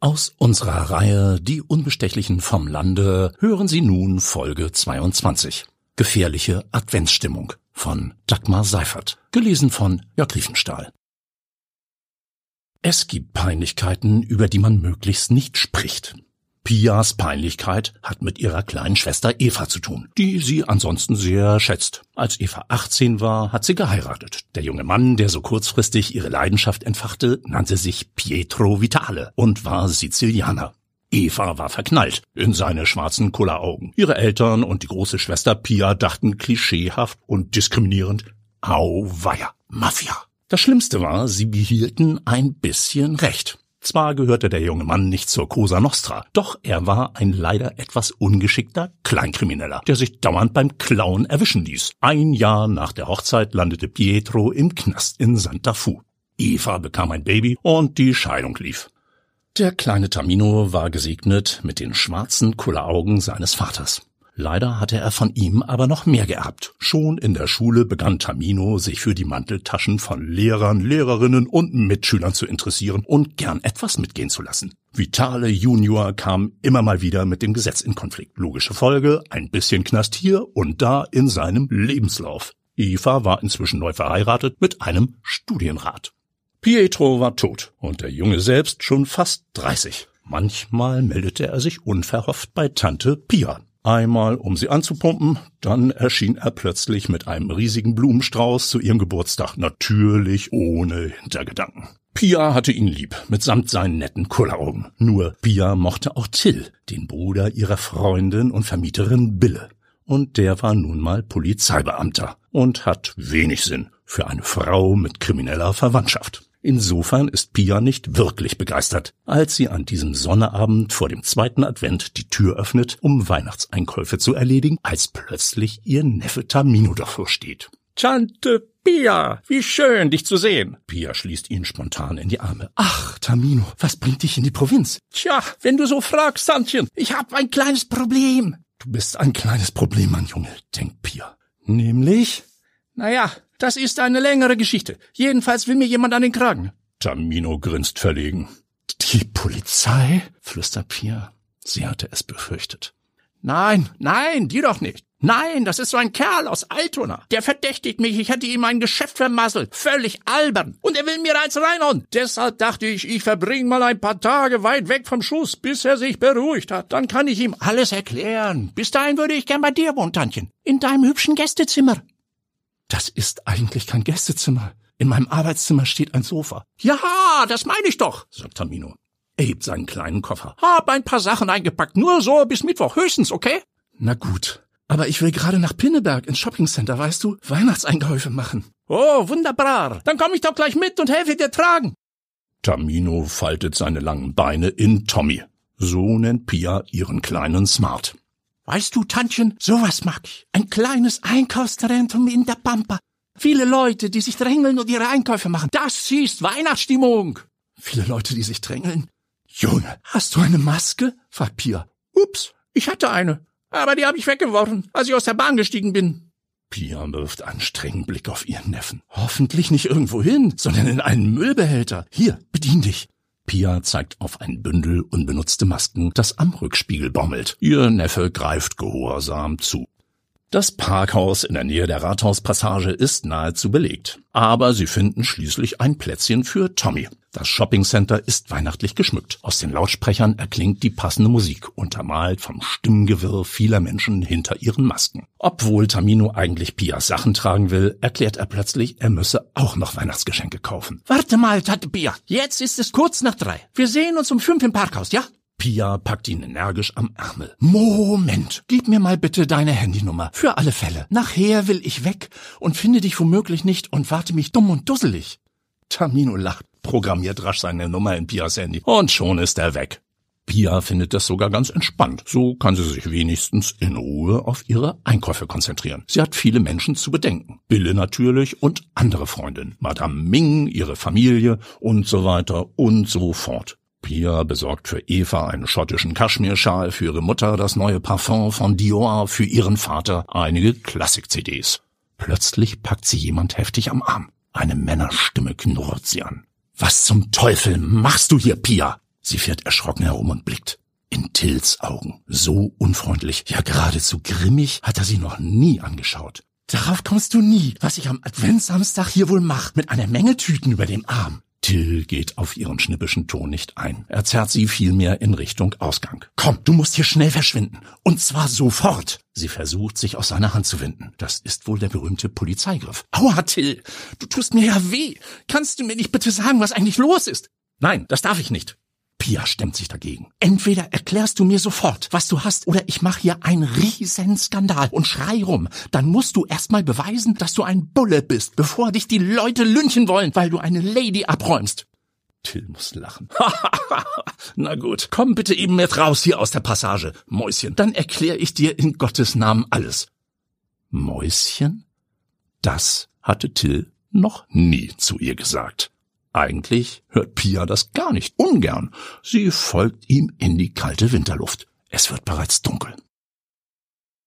Aus unserer Reihe Die Unbestechlichen vom Lande hören Sie nun Folge 22. Gefährliche Adventsstimmung von Dagmar Seifert. Gelesen von Jörg Riefenstahl. Es gibt Peinlichkeiten, über die man möglichst nicht spricht. Pias Peinlichkeit hat mit ihrer kleinen Schwester Eva zu tun, die sie ansonsten sehr schätzt. Als Eva 18 war, hat sie geheiratet. Der junge Mann, der so kurzfristig ihre Leidenschaft entfachte, nannte sich Pietro Vitale und war Sizilianer. Eva war verknallt in seine schwarzen Kulleraugen. Ihre Eltern und die große Schwester Pia dachten klischeehaft und diskriminierend, auweia, Mafia. Das Schlimmste war, sie behielten ein bisschen Recht. Zwar gehörte der junge Mann nicht zur Cosa Nostra, doch er war ein leider etwas ungeschickter Kleinkrimineller, der sich dauernd beim Klauen erwischen ließ. Ein Jahr nach der Hochzeit landete Pietro im Knast in Santa Fu. Eva bekam ein Baby und die Scheidung lief. Der kleine Tamino war gesegnet mit den schwarzen Kulleraugen seines Vaters. Leider hatte er von ihm aber noch mehr geerbt. Schon in der Schule begann Tamino sich für die Manteltaschen von Lehrern, Lehrerinnen und Mitschülern zu interessieren und gern etwas mitgehen zu lassen. Vitale Junior kam immer mal wieder mit dem Gesetz in Konflikt. Logische Folge, ein bisschen Knast hier und da in seinem Lebenslauf. Eva war inzwischen neu verheiratet mit einem Studienrat. Pietro war tot und der Junge selbst schon fast 30. Manchmal meldete er sich unverhofft bei Tante Pia, Einmal, um sie anzupumpen, dann erschien er plötzlich mit einem riesigen Blumenstrauß zu ihrem Geburtstag, natürlich ohne Hintergedanken. Pia hatte ihn lieb, mitsamt seinen netten Kulleraugen. Nur Pia mochte auch Till, den Bruder ihrer Freundin und Vermieterin Bille. Und der war nun mal Polizeibeamter und hat wenig Sinn für eine Frau mit krimineller Verwandtschaft. Insofern ist Pia nicht wirklich begeistert, als sie an diesem Sonneabend vor dem zweiten Advent die Tür öffnet, um Weihnachtseinkäufe zu erledigen, als plötzlich ihr Neffe Tamino davor steht. Tante Pia, wie schön, dich zu sehen. Pia schließt ihn spontan in die Arme. Ach, Tamino, was bringt dich in die Provinz? Tja, wenn du so fragst, Sandchen, ich hab ein kleines Problem. Du bist ein kleines Problem, mein Junge, denkt Pia. Nämlich? Naja, das ist eine längere Geschichte. Jedenfalls will mir jemand an den Kragen. Tamino grinst verlegen. Die Polizei? flüstert Pia. Sie hatte es befürchtet. Nein, nein, die doch nicht. Nein, das ist so ein Kerl aus Altona. Der verdächtigt mich, ich hätte ihm ein Geschäft vermasselt. Völlig albern. Und er will mir eins reinhauen. Deshalb dachte ich, ich verbringe mal ein paar Tage weit weg vom Schuss, bis er sich beruhigt hat. Dann kann ich ihm alles erklären. Bis dahin würde ich gern bei dir wohnen, Tantchen. In deinem hübschen Gästezimmer. Das ist eigentlich kein Gästezimmer. In meinem Arbeitszimmer steht ein Sofa. Ja, das meine ich doch, sagt Tamino. Er hebt seinen kleinen Koffer. Hab ein paar Sachen eingepackt, nur so bis Mittwoch höchstens, okay? Na gut. Aber ich will gerade nach Pinneberg ins Shoppingcenter, weißt du, Weihnachtseinkäufe machen. Oh, wunderbar. Dann komm ich doch gleich mit und helfe dir tragen. Tamino faltet seine langen Beine in Tommy. So nennt Pia ihren kleinen Smart. Weißt du, Tantchen, sowas mag ich. Ein kleines Einkaufszentrum in der Pampa. Viele Leute, die sich drängeln und ihre Einkäufe machen. Das ist Weihnachtsstimmung. Viele Leute, die sich drängeln? Junge, hast du eine Maske? fragt Pia. Ups, ich hatte eine. Aber die habe ich weggeworfen, als ich aus der Bahn gestiegen bin. Pia wirft einen strengen Blick auf ihren Neffen. Hoffentlich nicht irgendwo hin, sondern in einen Müllbehälter. Hier, bedien dich. Pia zeigt auf ein Bündel unbenutzte Masken, das am Rückspiegel bommelt. Ihr Neffe greift gehorsam zu. Das Parkhaus in der Nähe der Rathauspassage ist nahezu belegt. Aber sie finden schließlich ein Plätzchen für Tommy. Das Shoppingcenter ist weihnachtlich geschmückt. Aus den Lautsprechern erklingt die passende Musik, untermalt vom Stimmgewirr vieler Menschen hinter ihren Masken. Obwohl Tamino eigentlich Pias Sachen tragen will, erklärt er plötzlich, er müsse auch noch Weihnachtsgeschenke kaufen. Warte mal, Tante Pia. Jetzt ist es kurz nach drei. Wir sehen uns um fünf im Parkhaus, ja? Pia packt ihn energisch am Ärmel. Moment, gib mir mal bitte deine Handynummer. Für alle Fälle. Nachher will ich weg und finde dich womöglich nicht und warte mich dumm und dusselig. Tamino lacht, programmiert rasch seine Nummer in Pias Handy und schon ist er weg. Pia findet das sogar ganz entspannt. So kann sie sich wenigstens in Ruhe auf ihre Einkäufe konzentrieren. Sie hat viele Menschen zu bedenken. Bille natürlich und andere Freundinnen. Madame Ming, ihre Familie und so weiter und so fort. Pia besorgt für Eva einen schottischen Kaschmirschal, für ihre Mutter das neue Parfum von Dior, für ihren Vater einige Klassik-CDs. Plötzlich packt sie jemand heftig am Arm. Eine Männerstimme knurrt sie an. Was zum Teufel machst du hier, Pia? Sie fährt erschrocken herum und blickt. In Tills Augen. So unfreundlich, ja geradezu grimmig hat er sie noch nie angeschaut. Darauf kommst du nie, was ich am Adventssamstag hier wohl mach, mit einer Menge Tüten über dem Arm. Till geht auf ihren schnippischen Ton nicht ein. Er zerrt sie vielmehr in Richtung Ausgang. Komm, du musst hier schnell verschwinden. Und zwar sofort. Sie versucht, sich aus seiner Hand zu winden. Das ist wohl der berühmte Polizeigriff. Aua, Till, du tust mir ja weh. Kannst du mir nicht bitte sagen, was eigentlich los ist? Nein, das darf ich nicht. Pia stemmt sich dagegen. Entweder erklärst du mir sofort, was du hast, oder ich mache hier einen Riesenskandal und schrei rum. Dann musst du erstmal beweisen, dass du ein Bulle bist, bevor dich die Leute lynchen wollen, weil du eine Lady abräumst. Till muss lachen. Na gut, komm bitte eben mit raus hier aus der Passage, Mäuschen. Dann erkläre ich dir in Gottes Namen alles. Mäuschen? Das hatte Till noch nie zu ihr gesagt. Eigentlich hört Pia das gar nicht ungern. Sie folgt ihm in die kalte Winterluft. Es wird bereits dunkel.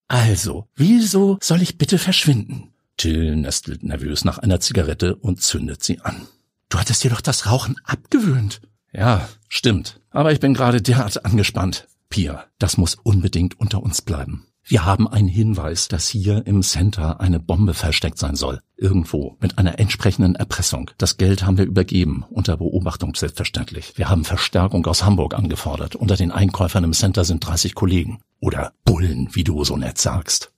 Also, wieso soll ich bitte verschwinden? Till nestelt nervös nach einer Zigarette und zündet sie an. Du hattest dir doch das Rauchen abgewöhnt. Ja, stimmt. Aber ich bin gerade derart angespannt. Pia, das muss unbedingt unter uns bleiben. Wir haben einen Hinweis, dass hier im Center eine Bombe versteckt sein soll. Irgendwo. Mit einer entsprechenden Erpressung. Das Geld haben wir übergeben. Unter Beobachtung selbstverständlich. Wir haben Verstärkung aus Hamburg angefordert. Unter den Einkäufern im Center sind 30 Kollegen. Oder Bullen, wie du so nett sagst.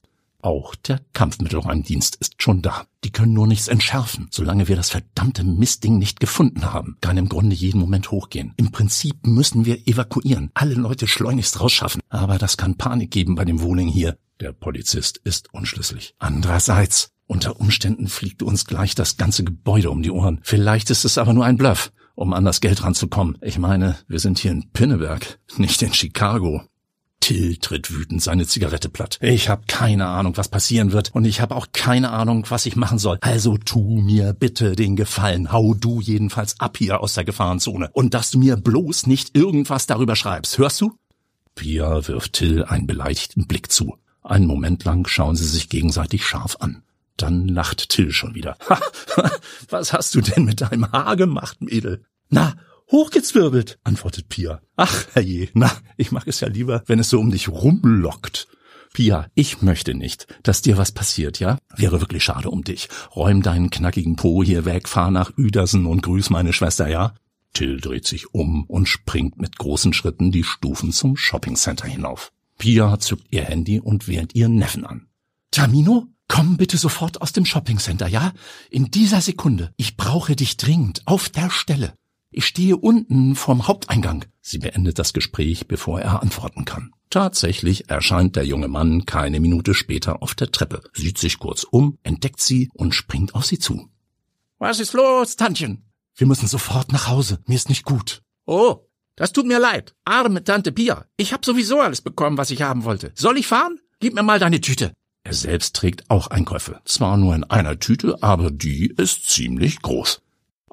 Auch der Kampfmittelräumdienst ist schon da. Die können nur nichts entschärfen, solange wir das verdammte Mistding nicht gefunden haben. Kann im Grunde jeden Moment hochgehen. Im Prinzip müssen wir evakuieren, alle Leute schleunigst rausschaffen. Aber das kann Panik geben bei dem Wohling hier. Der Polizist ist unschlüssig. Andererseits, unter Umständen fliegt uns gleich das ganze Gebäude um die Ohren. Vielleicht ist es aber nur ein Bluff, um an das Geld ranzukommen. Ich meine, wir sind hier in Pinneberg, nicht in Chicago. Till tritt wütend seine Zigarette platt. Ich habe keine Ahnung, was passieren wird, und ich habe auch keine Ahnung, was ich machen soll. Also tu mir bitte den Gefallen. Hau du jedenfalls ab hier aus der Gefahrenzone. Und dass du mir bloß nicht irgendwas darüber schreibst. Hörst du? Pia wirft Till einen beleidigten Blick zu. Einen Moment lang schauen sie sich gegenseitig scharf an. Dann lacht Till schon wieder. Ha, was hast du denn mit deinem Haar gemacht, Mädel? Na, Hochgezwirbelt, antwortet Pia. Ach, herrje, na, ich mag es ja lieber, wenn es so um dich rumlockt. Pia, ich möchte nicht, dass dir was passiert, ja? Wäre wirklich schade um dich. Räum deinen knackigen Po hier weg, fahr nach Uedersen und grüß meine Schwester, ja? Till dreht sich um und springt mit großen Schritten die Stufen zum Shoppingcenter hinauf. Pia zückt ihr Handy und wählt ihren Neffen an. Tamino, komm bitte sofort aus dem Shoppingcenter, ja? In dieser Sekunde. Ich brauche dich dringend, auf der Stelle. Ich stehe unten vorm Haupteingang. Sie beendet das Gespräch, bevor er antworten kann. Tatsächlich erscheint der junge Mann keine Minute später auf der Treppe, sieht sich kurz um, entdeckt sie und springt auf sie zu. Was ist los, Tantchen? Wir müssen sofort nach Hause. Mir ist nicht gut. Oh, das tut mir leid. Arme Tante Pia. Ich hab sowieso alles bekommen, was ich haben wollte. Soll ich fahren? Gib mir mal deine Tüte. Er selbst trägt auch Einkäufe. Zwar nur in einer Tüte, aber die ist ziemlich groß.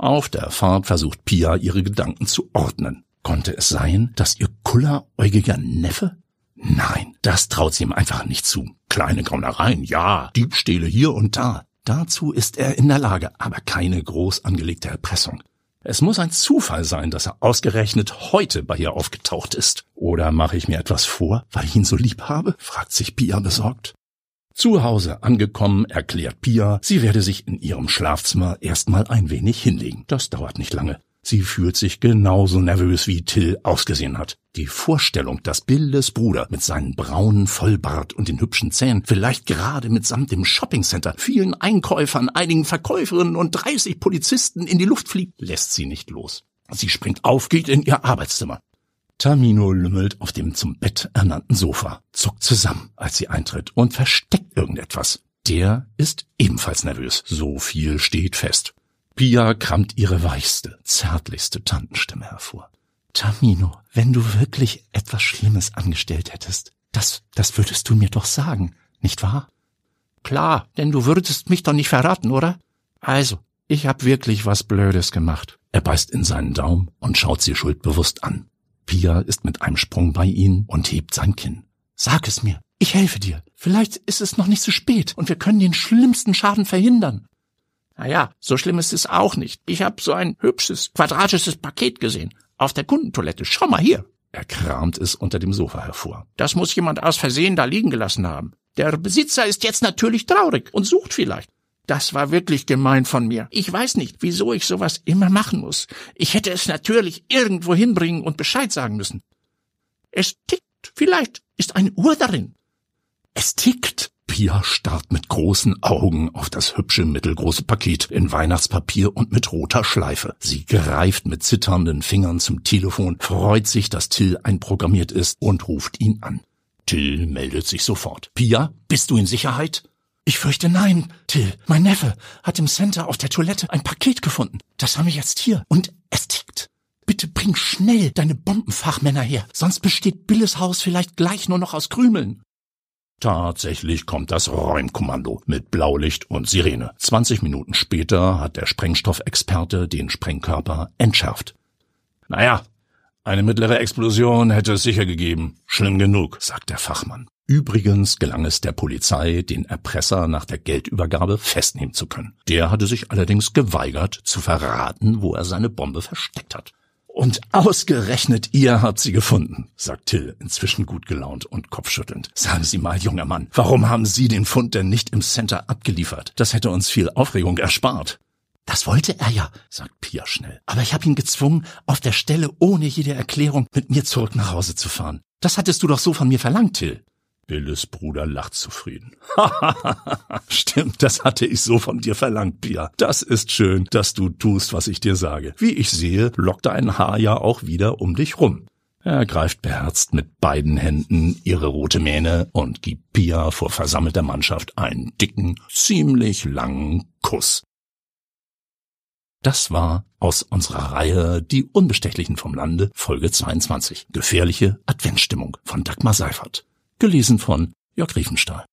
Auf der Fahrt versucht Pia ihre Gedanken zu ordnen. Konnte es sein, dass ihr kulleräugiger Neffe? Nein, das traut sie ihm einfach nicht zu. Kleine Graunereien, ja, Diebstähle hier und da. Dazu ist er in der Lage, aber keine groß angelegte Erpressung. Es muss ein Zufall sein, dass er ausgerechnet heute bei ihr aufgetaucht ist. Oder mache ich mir etwas vor, weil ich ihn so lieb habe? fragt sich Pia besorgt. Zu Hause angekommen, erklärt Pia, sie werde sich in ihrem Schlafzimmer erstmal ein wenig hinlegen. Das dauert nicht lange. Sie fühlt sich genauso nervös, wie Till ausgesehen hat. Die Vorstellung, dass Billes Bruder mit seinem braunen Vollbart und den hübschen Zähnen, vielleicht gerade mitsamt dem Shoppingcenter, vielen Einkäufern, einigen Verkäuferinnen und 30 Polizisten in die Luft fliegt, lässt sie nicht los. Sie springt auf, geht in ihr Arbeitszimmer. Tamino lümmelt auf dem zum Bett ernannten Sofa, zuckt zusammen, als sie eintritt und versteckt irgendetwas. Der ist ebenfalls nervös. So viel steht fest. Pia kramt ihre weichste, zärtlichste Tantenstimme hervor. Tamino, wenn du wirklich etwas Schlimmes angestellt hättest, das, das würdest du mir doch sagen, nicht wahr? Klar, denn du würdest mich doch nicht verraten, oder? Also, ich hab wirklich was Blödes gemacht. Er beißt in seinen Daumen und schaut sie schuldbewusst an. Pia ist mit einem Sprung bei ihm und hebt sein Kinn. Sag es mir. Ich helfe dir. Vielleicht ist es noch nicht zu spät und wir können den schlimmsten Schaden verhindern. Naja, so schlimm ist es auch nicht. Ich habe so ein hübsches, quadratisches Paket gesehen. auf der Kundentoilette. Schau mal hier. Er kramt es unter dem Sofa hervor. Das muss jemand aus Versehen da liegen gelassen haben. Der Besitzer ist jetzt natürlich traurig und sucht vielleicht. Das war wirklich gemein von mir. Ich weiß nicht, wieso ich sowas immer machen muss. Ich hätte es natürlich irgendwo hinbringen und Bescheid sagen müssen. Es tickt. Vielleicht ist eine Uhr darin. Es tickt. Pia starrt mit großen Augen auf das hübsche mittelgroße Paket in Weihnachtspapier und mit roter Schleife. Sie greift mit zitternden Fingern zum Telefon, freut sich, dass Till einprogrammiert ist und ruft ihn an. Till meldet sich sofort. Pia, bist du in Sicherheit? Ich fürchte nein, Till. Mein Neffe hat im Center auf der Toilette ein Paket gefunden. Das haben wir jetzt hier. Und es tickt. Bitte bring schnell deine Bombenfachmänner her, sonst besteht Billes Haus vielleicht gleich nur noch aus Krümeln. Tatsächlich kommt das Räumkommando mit Blaulicht und Sirene. 20 Minuten später hat der Sprengstoffexperte den Sprengkörper entschärft. Naja, eine mittlere Explosion hätte es sicher gegeben. Schlimm genug, sagt der Fachmann. Übrigens gelang es der Polizei, den Erpresser nach der Geldübergabe festnehmen zu können. Der hatte sich allerdings geweigert, zu verraten, wo er seine Bombe versteckt hat. Und ausgerechnet ihr habt sie gefunden, sagt Till, inzwischen gut gelaunt und kopfschüttelnd. Sagen Sie mal, junger Mann, warum haben Sie den Fund denn nicht im Center abgeliefert? Das hätte uns viel Aufregung erspart. Das wollte er ja, sagt Pia schnell. Aber ich habe ihn gezwungen, auf der Stelle ohne jede Erklärung mit mir zurück nach Hause zu fahren. Das hattest du doch so von mir verlangt, Till. Billes Bruder lacht zufrieden. Stimmt, das hatte ich so von dir verlangt, Pia. Das ist schön, dass du tust, was ich dir sage. Wie ich sehe, lockt dein Haar ja auch wieder um dich rum. Er greift beherzt mit beiden Händen ihre rote Mähne und gibt Pia vor versammelter Mannschaft einen dicken, ziemlich langen Kuss. Das war aus unserer Reihe Die Unbestechlichen vom Lande, Folge 22. Gefährliche Adventsstimmung von Dagmar Seifert. Gelesen von Jörg Riefenstahl.